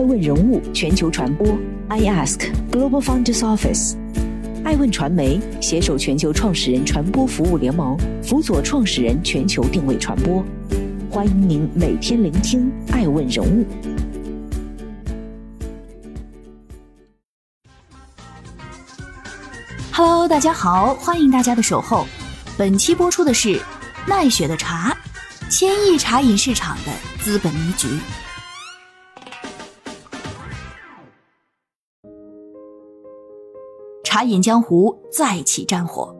爱问人物全球传播，I Ask Global Founders Office，爱问传媒携手全球创始人传播服务联盟，辅佐创始人全球定位传播。欢迎您每天聆听爱问人物。Hello，大家好，欢迎大家的守候。本期播出的是奈雪的茶，千亿茶饮市场的资本迷局。茶饮江湖再起战火。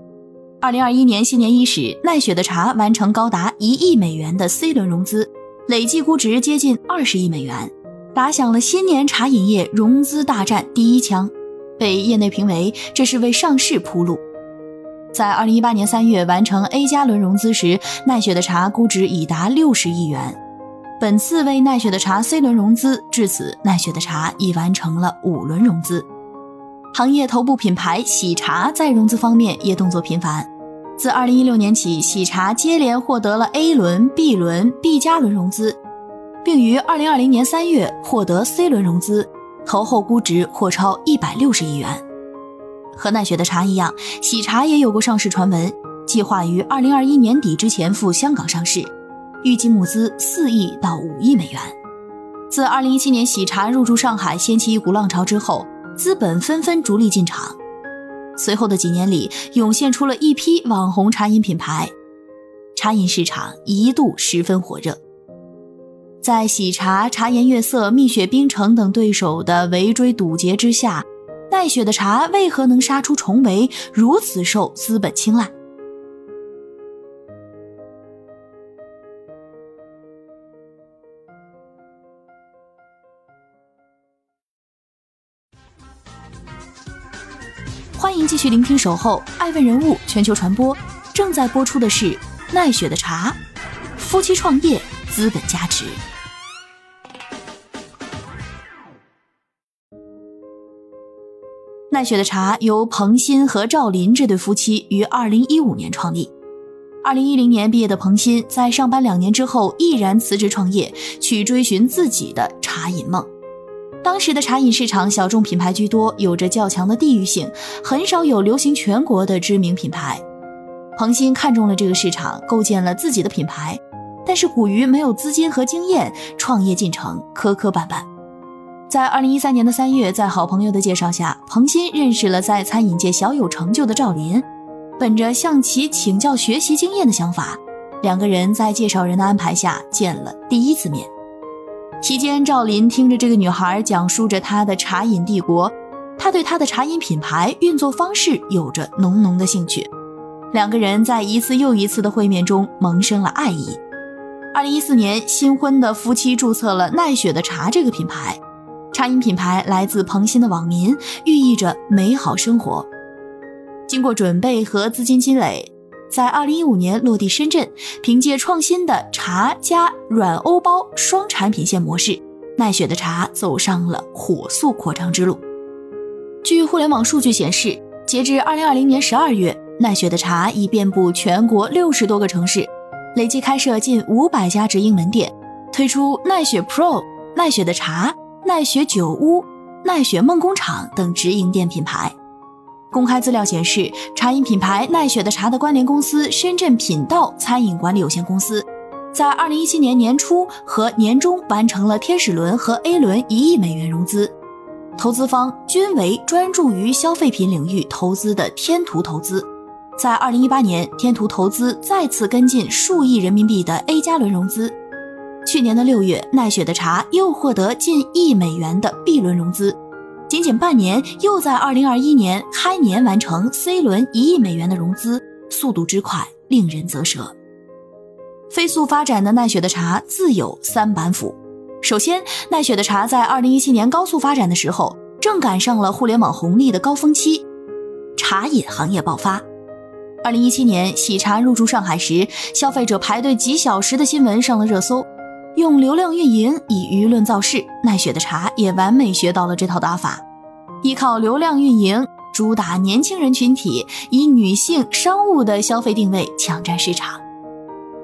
二零二一年新年伊始，奈雪的茶完成高达一亿美元的 C 轮融资，累计估值接近二十亿美元，打响了新年茶饮业融资大战第一枪，被业内评为这是为上市铺路。在二零一八年三月完成 A 加轮融资时，奈雪的茶估值已达六十亿元。本次为奈雪的茶 C 轮融资，至此奈雪的茶已完成了五轮融资。行业头部品牌喜茶在融资方面也动作频繁。自2016年起，喜茶接连获得了 A 轮、B 轮、B 加轮融资，并于2020年3月获得 C 轮融资，投后估值或超160亿元。和奈雪的茶一样，喜茶也有过上市传闻，计划于2021年底之前赴香港上市，预计募资4亿到5亿美元。自2017年喜茶入驻上海掀起一股浪潮之后，资本纷纷逐利进场，随后的几年里，涌现出了一批网红茶饮品牌，茶饮市场一度十分火热。在喜茶、茶颜悦色、蜜雪冰城等对手的围追堵截之下，奈雪的茶为何能杀出重围，如此受资本青睐？欢迎继续聆听《守候爱问人物全球传播》，正在播出的是奈雪的茶，夫妻创业，资本加持。奈雪的茶由彭鑫和赵林这对夫妻于二零一五年创立。二零一零年毕业的彭鑫，在上班两年之后，毅然辞职创业，去追寻自己的茶饮梦。当时的茶饮市场小众品牌居多，有着较强的地域性，很少有流行全国的知名品牌。彭鑫看中了这个市场，构建了自己的品牌，但是苦于没有资金和经验，创业进程磕磕绊绊。在二零一三年的三月，在好朋友的介绍下，彭鑫认识了在餐饮界小有成就的赵林，本着向其请教学习经验的想法，两个人在介绍人的安排下见了第一次面。期间，赵林听着这个女孩讲述着她的茶饮帝国，他对她的茶饮品牌运作方式有着浓浓的兴趣。两个人在一次又一次的会面中萌生了爱意。二零一四年，新婚的夫妻注册了奈雪的茶这个品牌，茶饮品牌来自彭鑫的网民，寓意着美好生活。经过准备和资金积累。在二零一五年落地深圳，凭借创新的茶加软欧包双产品线模式，奈雪的茶走上了火速扩张之路。据互联网数据显示，截至二零二零年十二月，奈雪的茶已遍布全国六十多个城市，累计开设近五百家直营门店，推出奈雪 Pro、奈雪的茶、奈雪酒屋、奈雪梦工厂等直营店品牌。公开资料显示，茶饮品牌奈雪的茶的关联公司深圳品道餐饮管理有限公司，在二零一七年年初和年中完成了天使轮和 A 轮一亿美元融资，投资方均为专注于消费品领域投资的天图投资。在二零一八年，天图投资再次跟进数亿人民币的 A 加轮融资。去年的六月，奈雪的茶又获得近亿美元的 B 轮融资。仅仅半年，又在二零二一年开年完成 C 轮一亿美元的融资，速度之快令人啧舌。飞速发展的奈雪的茶自有三板斧。首先，奈雪的茶在二零一七年高速发展的时候，正赶上了互联网红利的高峰期，茶饮行业爆发。二零一七年喜茶入驻上海时，消费者排队几小时的新闻上了热搜。用流量运营以舆论造势，奈雪的茶也完美学到了这套打法，依靠流量运营，主打年轻人群体，以女性商务的消费定位抢占市场。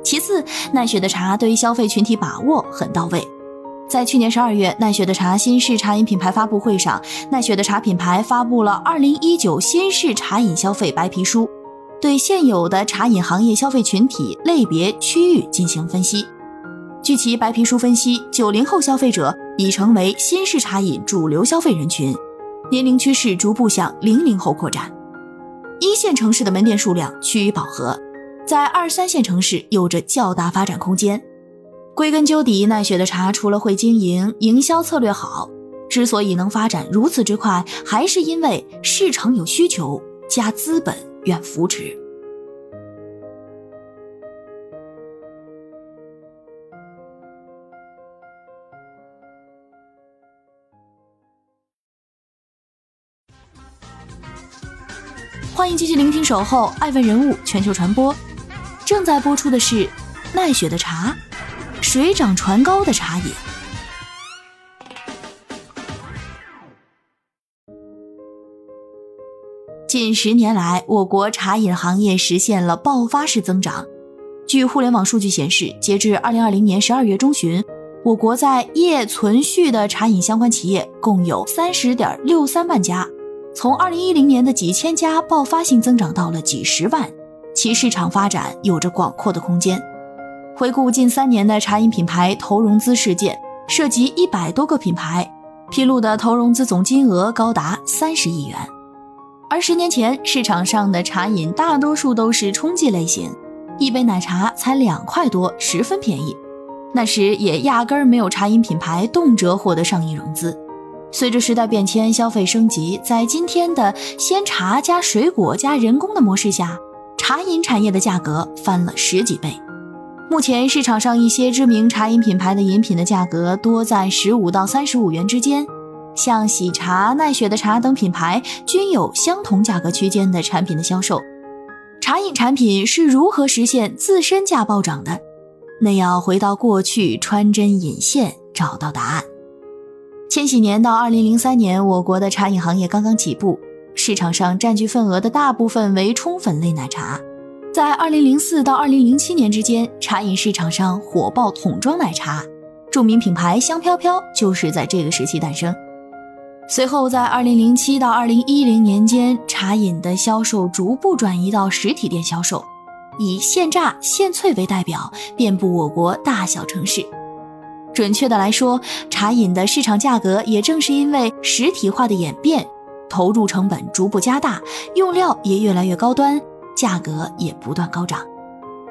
其次，奈雪的茶对消费群体把握很到位，在去年十二月，奈雪的茶新式茶饮品牌发布会上，奈雪的茶品牌发布了《二零一九新式茶饮消费白皮书》，对现有的茶饮行业消费群体类别区域进行分析。据其白皮书分析，九零后消费者已成为新式茶饮主流消费人群，年龄趋势逐步向零零后扩展。一线城市的门店数量趋于饱和，在二三线城市有着较大发展空间。归根究底，奈雪的茶除了会经营，营销策略好，之所以能发展如此之快，还是因为市场有需求，加资本愿扶持。欢迎继续聆听《守候爱问人物全球传播》，正在播出的是奈雪的茶。水涨船高的茶饮。近十年来，我国茶饮行业实现了爆发式增长。据互联网数据显示，截至二零二零年十二月中旬，我国在业存续的茶饮相关企业共有三十点六三万家，从二零一零年的几千家爆发性增长到了几十万，其市场发展有着广阔的空间。回顾近三年的茶饮品牌投融资事件，涉及一百多个品牌，披露的投融资总金额高达三十亿元。而十年前，市场上的茶饮大多数都是冲剂类型，一杯奶茶才两块多，十分便宜。那时也压根儿没有茶饮品牌动辄获得上亿融资。随着时代变迁，消费升级，在今天的鲜茶加水果加人工的模式下，茶饮产业的价格翻了十几倍。目前市场上一些知名茶饮品牌的饮品的价格多在十五到三十五元之间，像喜茶、奈雪的茶等品牌均有相同价格区间的产品的销售。茶饮产品是如何实现自身价暴涨的？那要回到过去穿针引线找到答案。千禧年到二零零三年，我国的茶饮行业刚刚起步，市场上占据份额的大部分为冲粉类奶茶。在二零零四到二零零七年之间，茶饮市场上火爆桶装奶茶，著名品牌香飘飘就是在这个时期诞生。随后，在二零零七到二零一零年间，茶饮的销售逐步转移到实体店销售，以现榨现萃为代表，遍布我国大小城市。准确的来说，茶饮的市场价格也正是因为实体化的演变，投入成本逐步加大，用料也越来越高端。价格也不断高涨。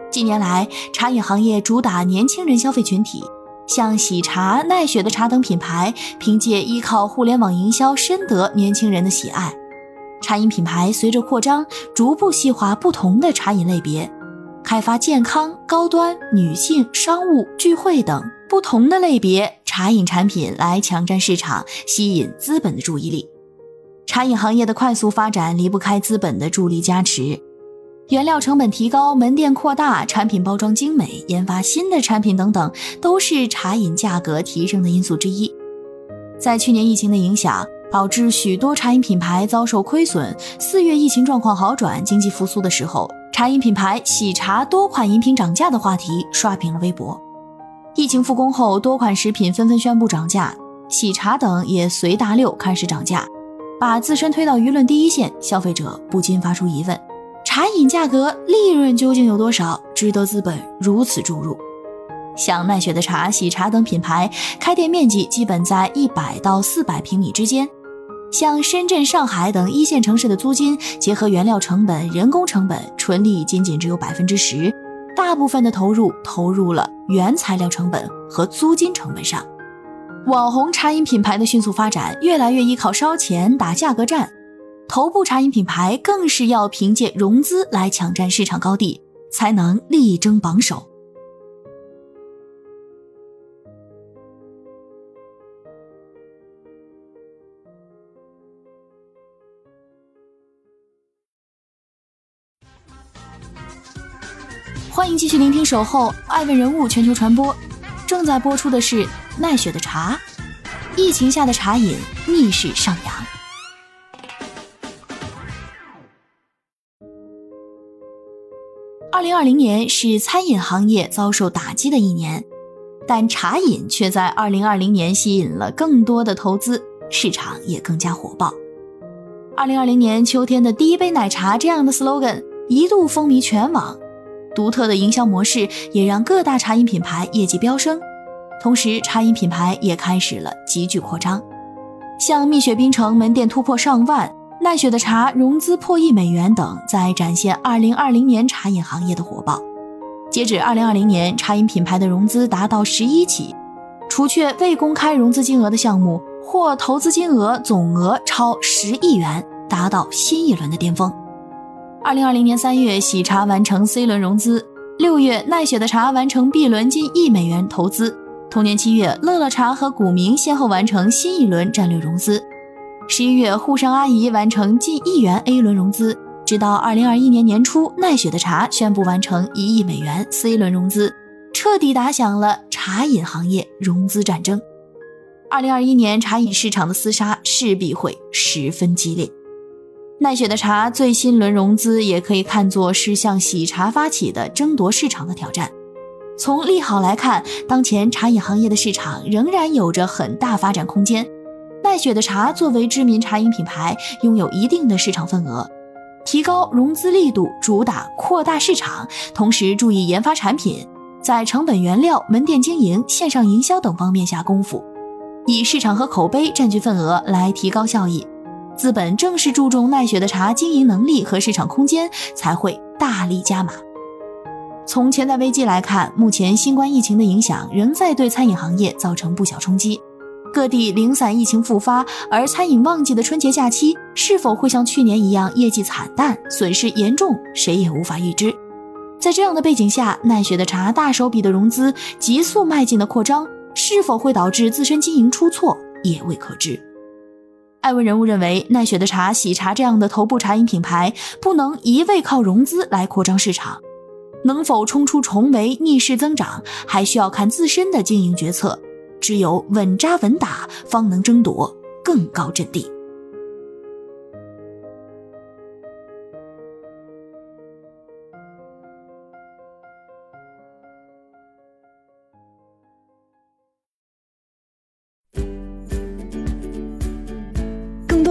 近年来，茶饮行业主打年轻人消费群体，像喜茶、奈雪的茶等品牌，凭借依靠互联网营销，深得年轻人的喜爱。茶饮品牌随着扩张，逐步细化不同的茶饮类别，开发健康、高端、女性、商务、聚会等不同的类别茶饮产品，来抢占市场，吸引资本的注意力。茶饮行业的快速发展离不开资本的助力加持。原料成本提高、门店扩大、产品包装精美、研发新的产品等等，都是茶饮价格提升的因素之一。在去年疫情的影响，导致许多茶饮品牌遭受亏损。四月疫情状况好转、经济复苏的时候，茶饮品牌喜茶多款饮品涨价的话题刷屏了微博。疫情复工后，多款食品纷纷宣布涨价，喜茶等也随大流开始涨价，把自身推到舆论第一线，消费者不禁发出疑问。茶饮价格利润究竟有多少，值得资本如此注入？像奈雪的茶、喜茶等品牌，开店面积基本在一百到四百平米之间。像深圳、上海等一线城市的租金，结合原料成本、人工成本，纯利仅仅只有百分之十，大部分的投入投入了原材料成本和租金成本上。网红茶饮品牌的迅速发展，越来越依靠烧钱打价格战。头部茶饮品牌更是要凭借融资来抢占市场高地，才能力争榜首。继续聆听《守候爱问人物全球传播》，正在播出的是奈雪的茶。疫情下的茶饮逆势上扬。二零二零年是餐饮行业遭受打击的一年，但茶饮却在2020年吸引了更多的投资，市场也更加火爆。2020年秋天的第一杯奶茶这样的 slogan 一度风靡全网，独特的营销模式也让各大茶饮品牌业绩飙升，同时茶饮品牌也开始了急剧扩张，像蜜雪冰城门店突破上万，奈雪的茶融资破亿美元等，在展现2020年茶饮行业的火爆。截止二零二零年，茶饮品牌的融资达到十一起，除却未公开融资金额的项目，或投资金额总额超十亿元，达到新一轮的巅峰。二零二零年三月，喜茶完成 C 轮融资；六月，奈雪的茶完成 B 轮近亿美元投资；同年七月，乐乐茶和古茗先后完成新一轮战略融资；十一月，沪上阿姨完成近亿元 A 轮融资。直到二零二一年年初，奈雪的茶宣布完成一亿美元 C 轮融资，彻底打响了茶饮行业融资战争。二零二一年茶饮市场的厮杀势必会十分激烈。奈雪的茶最新轮融资也可以看作是向喜茶发起的争夺市场的挑战。从利好来看，当前茶饮行业的市场仍然有着很大发展空间。奈雪的茶作为知名茶饮品牌，拥有一定的市场份额。提高融资力度，主打扩大市场，同时注意研发产品，在成本、原料、门店经营、线上营销等方面下功夫，以市场和口碑占据份额来提高效益。资本正是注重奈雪的茶经营能力和市场空间，才会大力加码。从潜在危机来看，目前新冠疫情的影响仍在对餐饮行业造成不小冲击。各地零散疫情复发，而餐饮旺季的春节假期是否会像去年一样业绩惨淡、损失严重，谁也无法预知。在这样的背景下，奈雪的茶大手笔的融资、急速迈进的扩张，是否会导致自身经营出错，也未可知。艾文人物认为，奈雪的茶、喜茶这样的头部茶饮品牌，不能一味靠融资来扩张市场，能否冲出重围、逆势增长，还需要看自身的经营决策。只有稳扎稳打，方能争夺更高阵地。